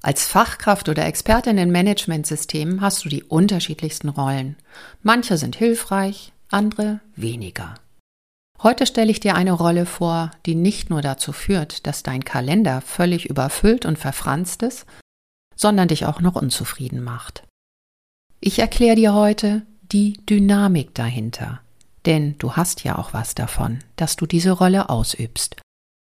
Als Fachkraft oder Expertin in Managementsystemen hast du die unterschiedlichsten Rollen. Manche sind hilfreich, andere weniger. Heute stelle ich dir eine Rolle vor, die nicht nur dazu führt, dass dein Kalender völlig überfüllt und verfranst ist, sondern dich auch noch unzufrieden macht. Ich erkläre dir heute die Dynamik dahinter, denn du hast ja auch was davon, dass du diese Rolle ausübst.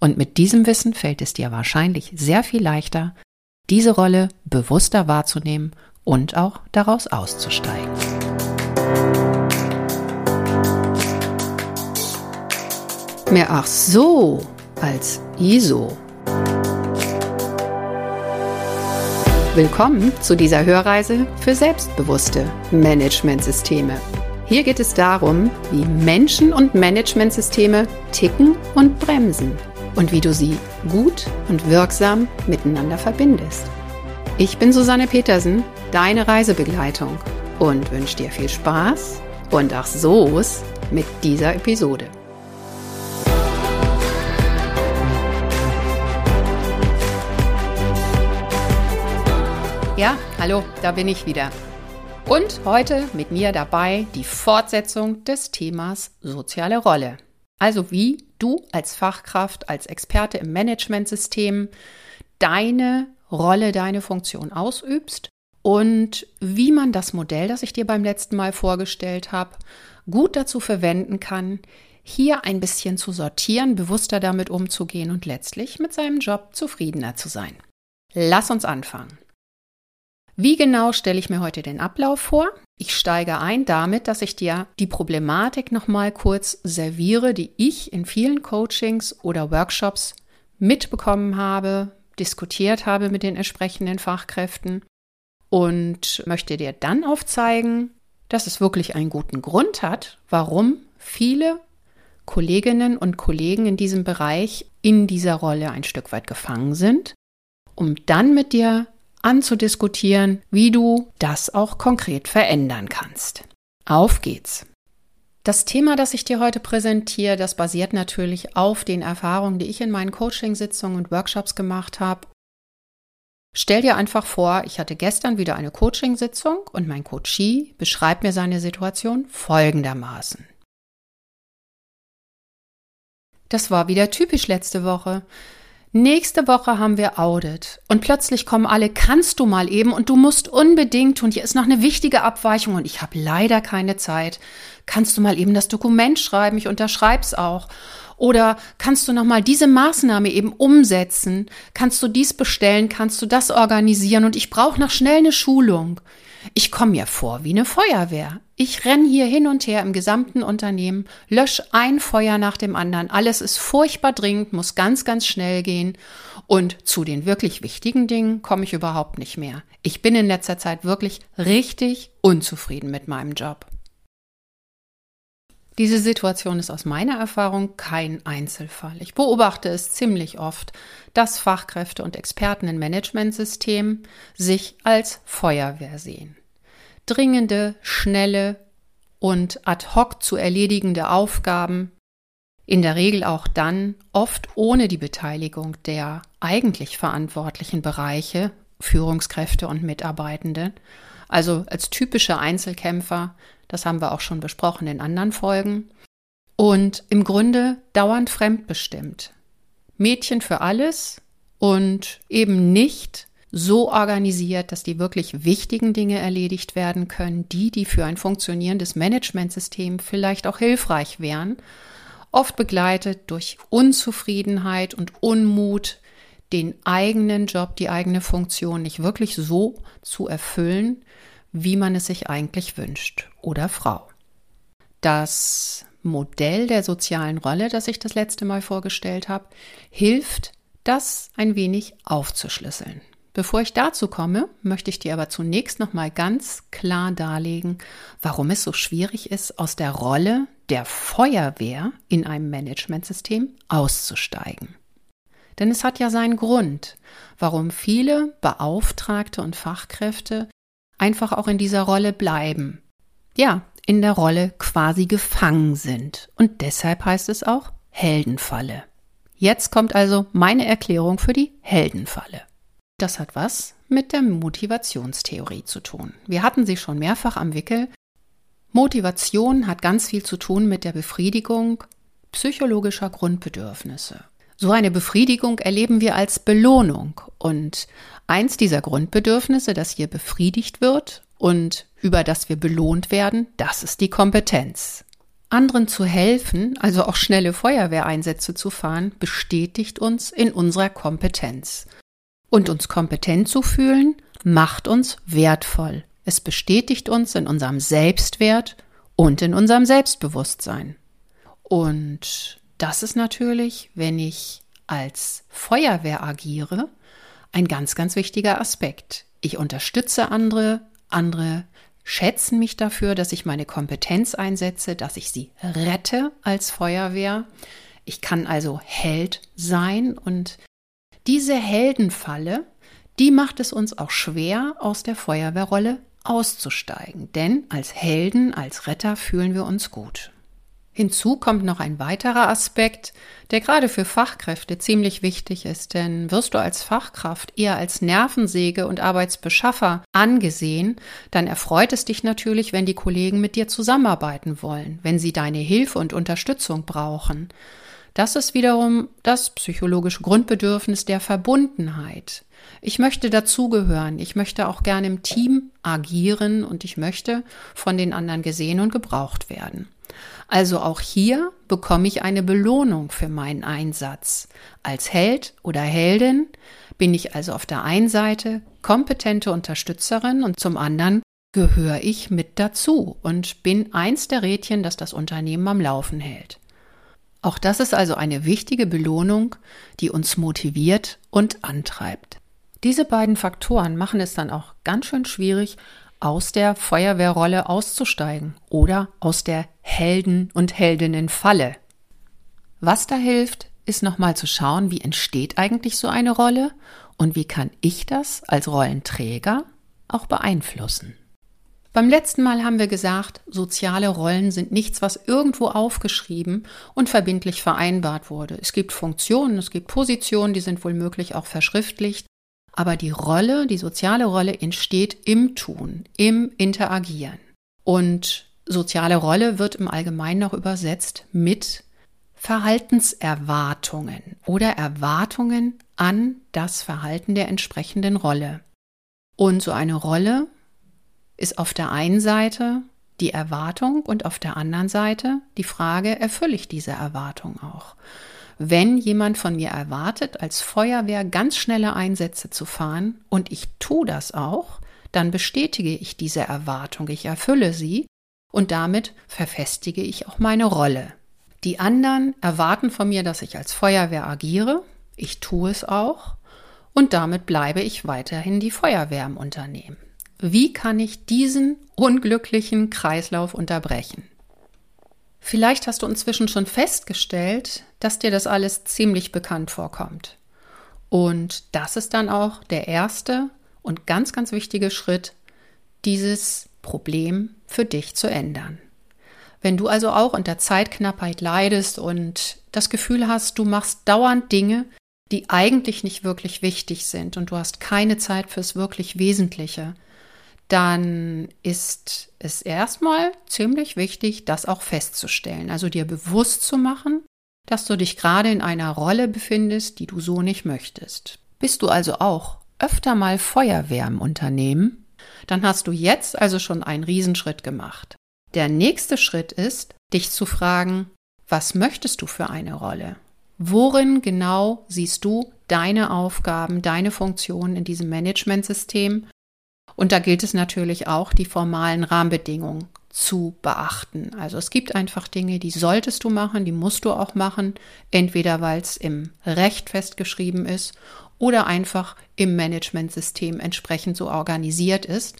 Und mit diesem Wissen fällt es dir wahrscheinlich sehr viel leichter, diese Rolle bewusster wahrzunehmen und auch daraus auszusteigen. Mehr ach so als ISO. Willkommen zu dieser Hörreise für selbstbewusste Managementsysteme. Hier geht es darum, wie Menschen und Managementsysteme ticken und bremsen und wie du sie gut und wirksam miteinander verbindest. Ich bin Susanne Petersen, deine Reisebegleitung und wünsche dir viel Spaß und ach so's mit dieser Episode. Ja, hallo, da bin ich wieder. Und heute mit mir dabei die Fortsetzung des Themas soziale Rolle. Also wie du als Fachkraft, als Experte im Managementsystem deine Rolle, deine Funktion ausübst und wie man das Modell, das ich dir beim letzten Mal vorgestellt habe, gut dazu verwenden kann, hier ein bisschen zu sortieren, bewusster damit umzugehen und letztlich mit seinem Job zufriedener zu sein. Lass uns anfangen. Wie genau stelle ich mir heute den Ablauf vor? Ich steige ein damit, dass ich dir die Problematik nochmal kurz serviere, die ich in vielen Coachings oder Workshops mitbekommen habe, diskutiert habe mit den entsprechenden Fachkräften und möchte dir dann aufzeigen, dass es wirklich einen guten Grund hat, warum viele Kolleginnen und Kollegen in diesem Bereich in dieser Rolle ein Stück weit gefangen sind, um dann mit dir anzudiskutieren, wie du das auch konkret verändern kannst. Auf geht's! Das Thema, das ich dir heute präsentiere, das basiert natürlich auf den Erfahrungen, die ich in meinen Coachingsitzungen und Workshops gemacht habe. Stell dir einfach vor, ich hatte gestern wieder eine Coachingsitzung und mein Coachee beschreibt mir seine Situation folgendermaßen. Das war wieder typisch letzte Woche. Nächste Woche haben wir Audit und plötzlich kommen alle, kannst du mal eben und du musst unbedingt tun, hier ist noch eine wichtige Abweichung und ich habe leider keine Zeit. Kannst du mal eben das Dokument schreiben, ich unterschreib's auch. Oder kannst du noch mal diese Maßnahme eben umsetzen? Kannst du dies bestellen? Kannst du das organisieren? Und ich brauche noch schnell eine Schulung. Ich komme mir vor wie eine Feuerwehr. Ich renn hier hin und her im gesamten Unternehmen, lösch ein Feuer nach dem anderen. Alles ist furchtbar dringend, muss ganz, ganz schnell gehen. Und zu den wirklich wichtigen Dingen komme ich überhaupt nicht mehr. Ich bin in letzter Zeit wirklich richtig unzufrieden mit meinem Job. Diese Situation ist aus meiner Erfahrung kein Einzelfall. Ich beobachte es ziemlich oft, dass Fachkräfte und Experten in Managementsystemen sich als Feuerwehr sehen. Dringende, schnelle und ad hoc zu erledigende Aufgaben, in der Regel auch dann oft ohne die Beteiligung der eigentlich verantwortlichen Bereiche, Führungskräfte und Mitarbeitende, also als typische Einzelkämpfer das haben wir auch schon besprochen in anderen Folgen. Und im Grunde dauernd fremdbestimmt. Mädchen für alles und eben nicht so organisiert, dass die wirklich wichtigen Dinge erledigt werden können, die, die für ein funktionierendes Managementsystem vielleicht auch hilfreich wären, oft begleitet durch Unzufriedenheit und Unmut, den eigenen Job, die eigene Funktion nicht wirklich so zu erfüllen, wie man es sich eigentlich wünscht oder Frau. Das Modell der sozialen Rolle, das ich das letzte Mal vorgestellt habe, hilft, das ein wenig aufzuschlüsseln. Bevor ich dazu komme, möchte ich dir aber zunächst noch mal ganz klar darlegen, warum es so schwierig ist, aus der Rolle der Feuerwehr in einem Managementsystem auszusteigen. Denn es hat ja seinen Grund, warum viele Beauftragte und Fachkräfte einfach auch in dieser Rolle bleiben. Ja, in der Rolle quasi gefangen sind. Und deshalb heißt es auch Heldenfalle. Jetzt kommt also meine Erklärung für die Heldenfalle. Das hat was mit der Motivationstheorie zu tun. Wir hatten sie schon mehrfach am Wickel. Motivation hat ganz viel zu tun mit der Befriedigung psychologischer Grundbedürfnisse. So eine Befriedigung erleben wir als Belohnung und eins dieser Grundbedürfnisse, das hier befriedigt wird und über das wir belohnt werden, das ist die Kompetenz. Anderen zu helfen, also auch schnelle Feuerwehreinsätze zu fahren, bestätigt uns in unserer Kompetenz. Und uns kompetent zu fühlen, macht uns wertvoll. Es bestätigt uns in unserem Selbstwert und in unserem Selbstbewusstsein. Und das ist natürlich, wenn ich als Feuerwehr agiere, ein ganz, ganz wichtiger Aspekt. Ich unterstütze andere, andere schätzen mich dafür, dass ich meine Kompetenz einsetze, dass ich sie rette als Feuerwehr. Ich kann also Held sein und diese Heldenfalle, die macht es uns auch schwer, aus der Feuerwehrrolle auszusteigen. Denn als Helden, als Retter fühlen wir uns gut. Hinzu kommt noch ein weiterer Aspekt, der gerade für Fachkräfte ziemlich wichtig ist, denn wirst du als Fachkraft eher als Nervensäge und Arbeitsbeschaffer angesehen, dann erfreut es dich natürlich, wenn die Kollegen mit dir zusammenarbeiten wollen, wenn sie deine Hilfe und Unterstützung brauchen. Das ist wiederum das psychologische Grundbedürfnis der Verbundenheit. Ich möchte dazugehören, ich möchte auch gerne im Team agieren und ich möchte von den anderen gesehen und gebraucht werden. Also auch hier bekomme ich eine Belohnung für meinen Einsatz. Als Held oder Heldin bin ich also auf der einen Seite kompetente Unterstützerin und zum anderen gehöre ich mit dazu und bin eins der Rädchen, das das Unternehmen am Laufen hält. Auch das ist also eine wichtige Belohnung, die uns motiviert und antreibt. Diese beiden Faktoren machen es dann auch ganz schön schwierig, aus der Feuerwehrrolle auszusteigen oder aus der Helden- und Heldinnenfalle. Was da hilft, ist nochmal zu schauen, wie entsteht eigentlich so eine Rolle und wie kann ich das als Rollenträger auch beeinflussen. Beim letzten Mal haben wir gesagt, soziale Rollen sind nichts, was irgendwo aufgeschrieben und verbindlich vereinbart wurde. Es gibt Funktionen, es gibt Positionen, die sind wohl möglich auch verschriftlicht, aber die Rolle, die soziale Rolle entsteht im Tun, im Interagieren. Und soziale Rolle wird im Allgemeinen noch übersetzt mit Verhaltenserwartungen oder Erwartungen an das Verhalten der entsprechenden Rolle. Und so eine Rolle ist auf der einen Seite die Erwartung und auf der anderen Seite die Frage, erfülle ich diese Erwartung auch? Wenn jemand von mir erwartet, als Feuerwehr ganz schnelle Einsätze zu fahren und ich tue das auch, dann bestätige ich diese Erwartung, ich erfülle sie und damit verfestige ich auch meine Rolle. Die anderen erwarten von mir, dass ich als Feuerwehr agiere, ich tue es auch und damit bleibe ich weiterhin die Feuerwehr im Unternehmen. Wie kann ich diesen unglücklichen Kreislauf unterbrechen? Vielleicht hast du inzwischen schon festgestellt, dass dir das alles ziemlich bekannt vorkommt. Und das ist dann auch der erste und ganz, ganz wichtige Schritt, dieses Problem für dich zu ändern. Wenn du also auch unter Zeitknappheit leidest und das Gefühl hast, du machst dauernd Dinge, die eigentlich nicht wirklich wichtig sind und du hast keine Zeit fürs wirklich Wesentliche, dann ist es erstmal ziemlich wichtig, das auch festzustellen. Also dir bewusst zu machen, dass du dich gerade in einer Rolle befindest, die du so nicht möchtest. Bist du also auch öfter mal Feuerwehr im Unternehmen, dann hast du jetzt also schon einen Riesenschritt gemacht. Der nächste Schritt ist, dich zu fragen, was möchtest du für eine Rolle? Worin genau siehst du deine Aufgaben, deine Funktionen in diesem Managementsystem und da gilt es natürlich auch, die formalen Rahmenbedingungen zu beachten. Also es gibt einfach Dinge, die solltest du machen, die musst du auch machen, entweder weil es im Recht festgeschrieben ist oder einfach im Managementsystem entsprechend so organisiert ist.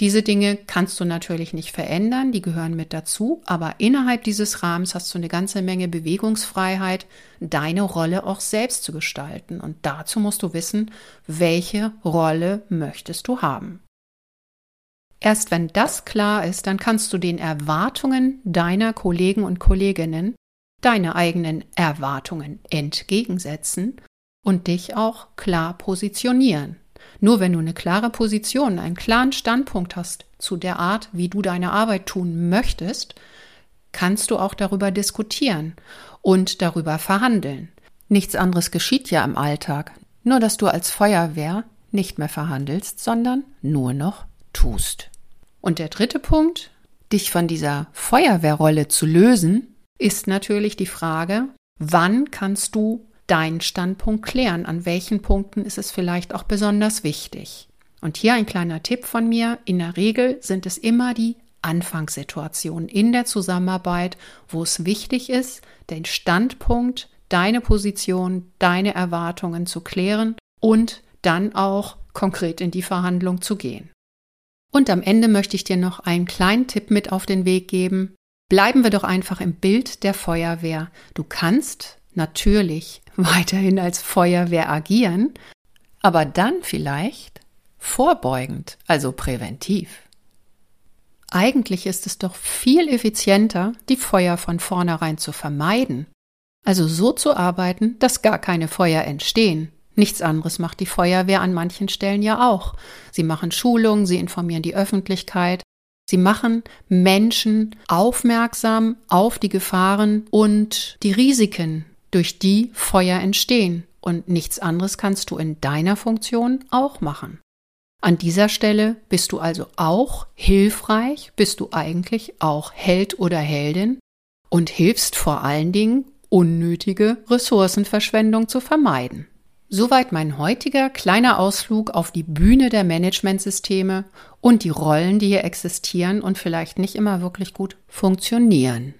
Diese Dinge kannst du natürlich nicht verändern, die gehören mit dazu, aber innerhalb dieses Rahmens hast du eine ganze Menge Bewegungsfreiheit, deine Rolle auch selbst zu gestalten. Und dazu musst du wissen, welche Rolle möchtest du haben. Erst wenn das klar ist, dann kannst du den Erwartungen deiner Kollegen und Kolleginnen deine eigenen Erwartungen entgegensetzen und dich auch klar positionieren. Nur wenn du eine klare Position, einen klaren Standpunkt hast zu der Art, wie du deine Arbeit tun möchtest, kannst du auch darüber diskutieren und darüber verhandeln. Nichts anderes geschieht ja im Alltag, nur dass du als Feuerwehr nicht mehr verhandelst, sondern nur noch tust. Und der dritte Punkt, dich von dieser Feuerwehrrolle zu lösen, ist natürlich die Frage, wann kannst du deinen Standpunkt klären? An welchen Punkten ist es vielleicht auch besonders wichtig? Und hier ein kleiner Tipp von mir. In der Regel sind es immer die Anfangssituationen in der Zusammenarbeit, wo es wichtig ist, den Standpunkt, deine Position, deine Erwartungen zu klären und dann auch konkret in die Verhandlung zu gehen. Und am Ende möchte ich dir noch einen kleinen Tipp mit auf den Weg geben. Bleiben wir doch einfach im Bild der Feuerwehr. Du kannst natürlich weiterhin als Feuerwehr agieren, aber dann vielleicht vorbeugend, also präventiv. Eigentlich ist es doch viel effizienter, die Feuer von vornherein zu vermeiden, also so zu arbeiten, dass gar keine Feuer entstehen. Nichts anderes macht die Feuerwehr an manchen Stellen ja auch. Sie machen Schulungen, sie informieren die Öffentlichkeit, sie machen Menschen aufmerksam auf die Gefahren und die Risiken, durch die Feuer entstehen. Und nichts anderes kannst du in deiner Funktion auch machen. An dieser Stelle bist du also auch hilfreich, bist du eigentlich auch Held oder Heldin und hilfst vor allen Dingen, unnötige Ressourcenverschwendung zu vermeiden. Soweit mein heutiger kleiner Ausflug auf die Bühne der Managementsysteme und die Rollen, die hier existieren und vielleicht nicht immer wirklich gut funktionieren.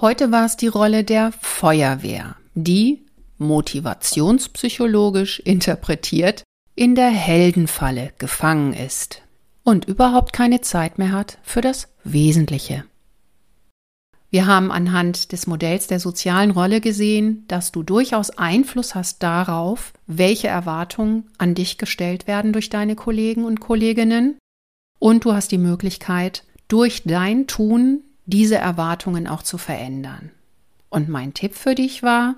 Heute war es die Rolle der Feuerwehr, die motivationspsychologisch interpretiert in der Heldenfalle gefangen ist und überhaupt keine Zeit mehr hat für das Wesentliche. Wir haben anhand des Modells der sozialen Rolle gesehen, dass du durchaus Einfluss hast darauf, welche Erwartungen an dich gestellt werden durch deine Kollegen und Kolleginnen. Und du hast die Möglichkeit, durch dein Tun diese Erwartungen auch zu verändern. Und mein Tipp für dich war,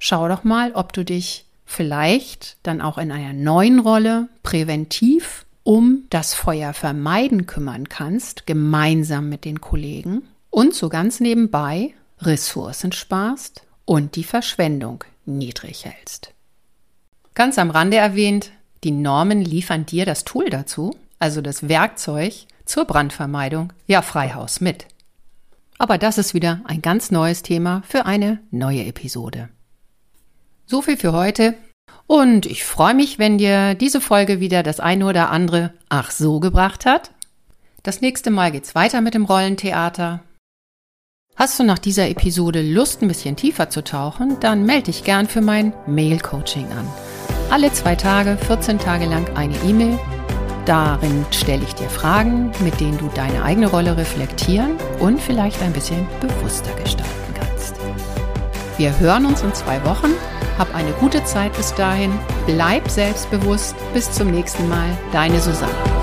schau doch mal, ob du dich vielleicht dann auch in einer neuen Rolle präventiv um das Feuer vermeiden kümmern kannst, gemeinsam mit den Kollegen und so ganz nebenbei Ressourcen sparst und die Verschwendung niedrig hältst. Ganz am Rande erwähnt, die Normen liefern dir das Tool dazu, also das Werkzeug zur Brandvermeidung, ja Freihaus mit. Aber das ist wieder ein ganz neues Thema für eine neue Episode. So viel für heute. Und ich freue mich, wenn dir diese Folge wieder das eine oder andere Ach so gebracht hat. Das nächste Mal geht's weiter mit dem Rollentheater. Hast du nach dieser Episode Lust, ein bisschen tiefer zu tauchen, dann melde dich gern für mein Mail-Coaching an. Alle zwei Tage, 14 Tage lang eine E-Mail. Darin stelle ich dir Fragen, mit denen du deine eigene Rolle reflektieren und vielleicht ein bisschen bewusster gestalten kannst. Wir hören uns in zwei Wochen. Hab eine gute Zeit bis dahin. Bleib selbstbewusst. Bis zum nächsten Mal. Deine Susanne.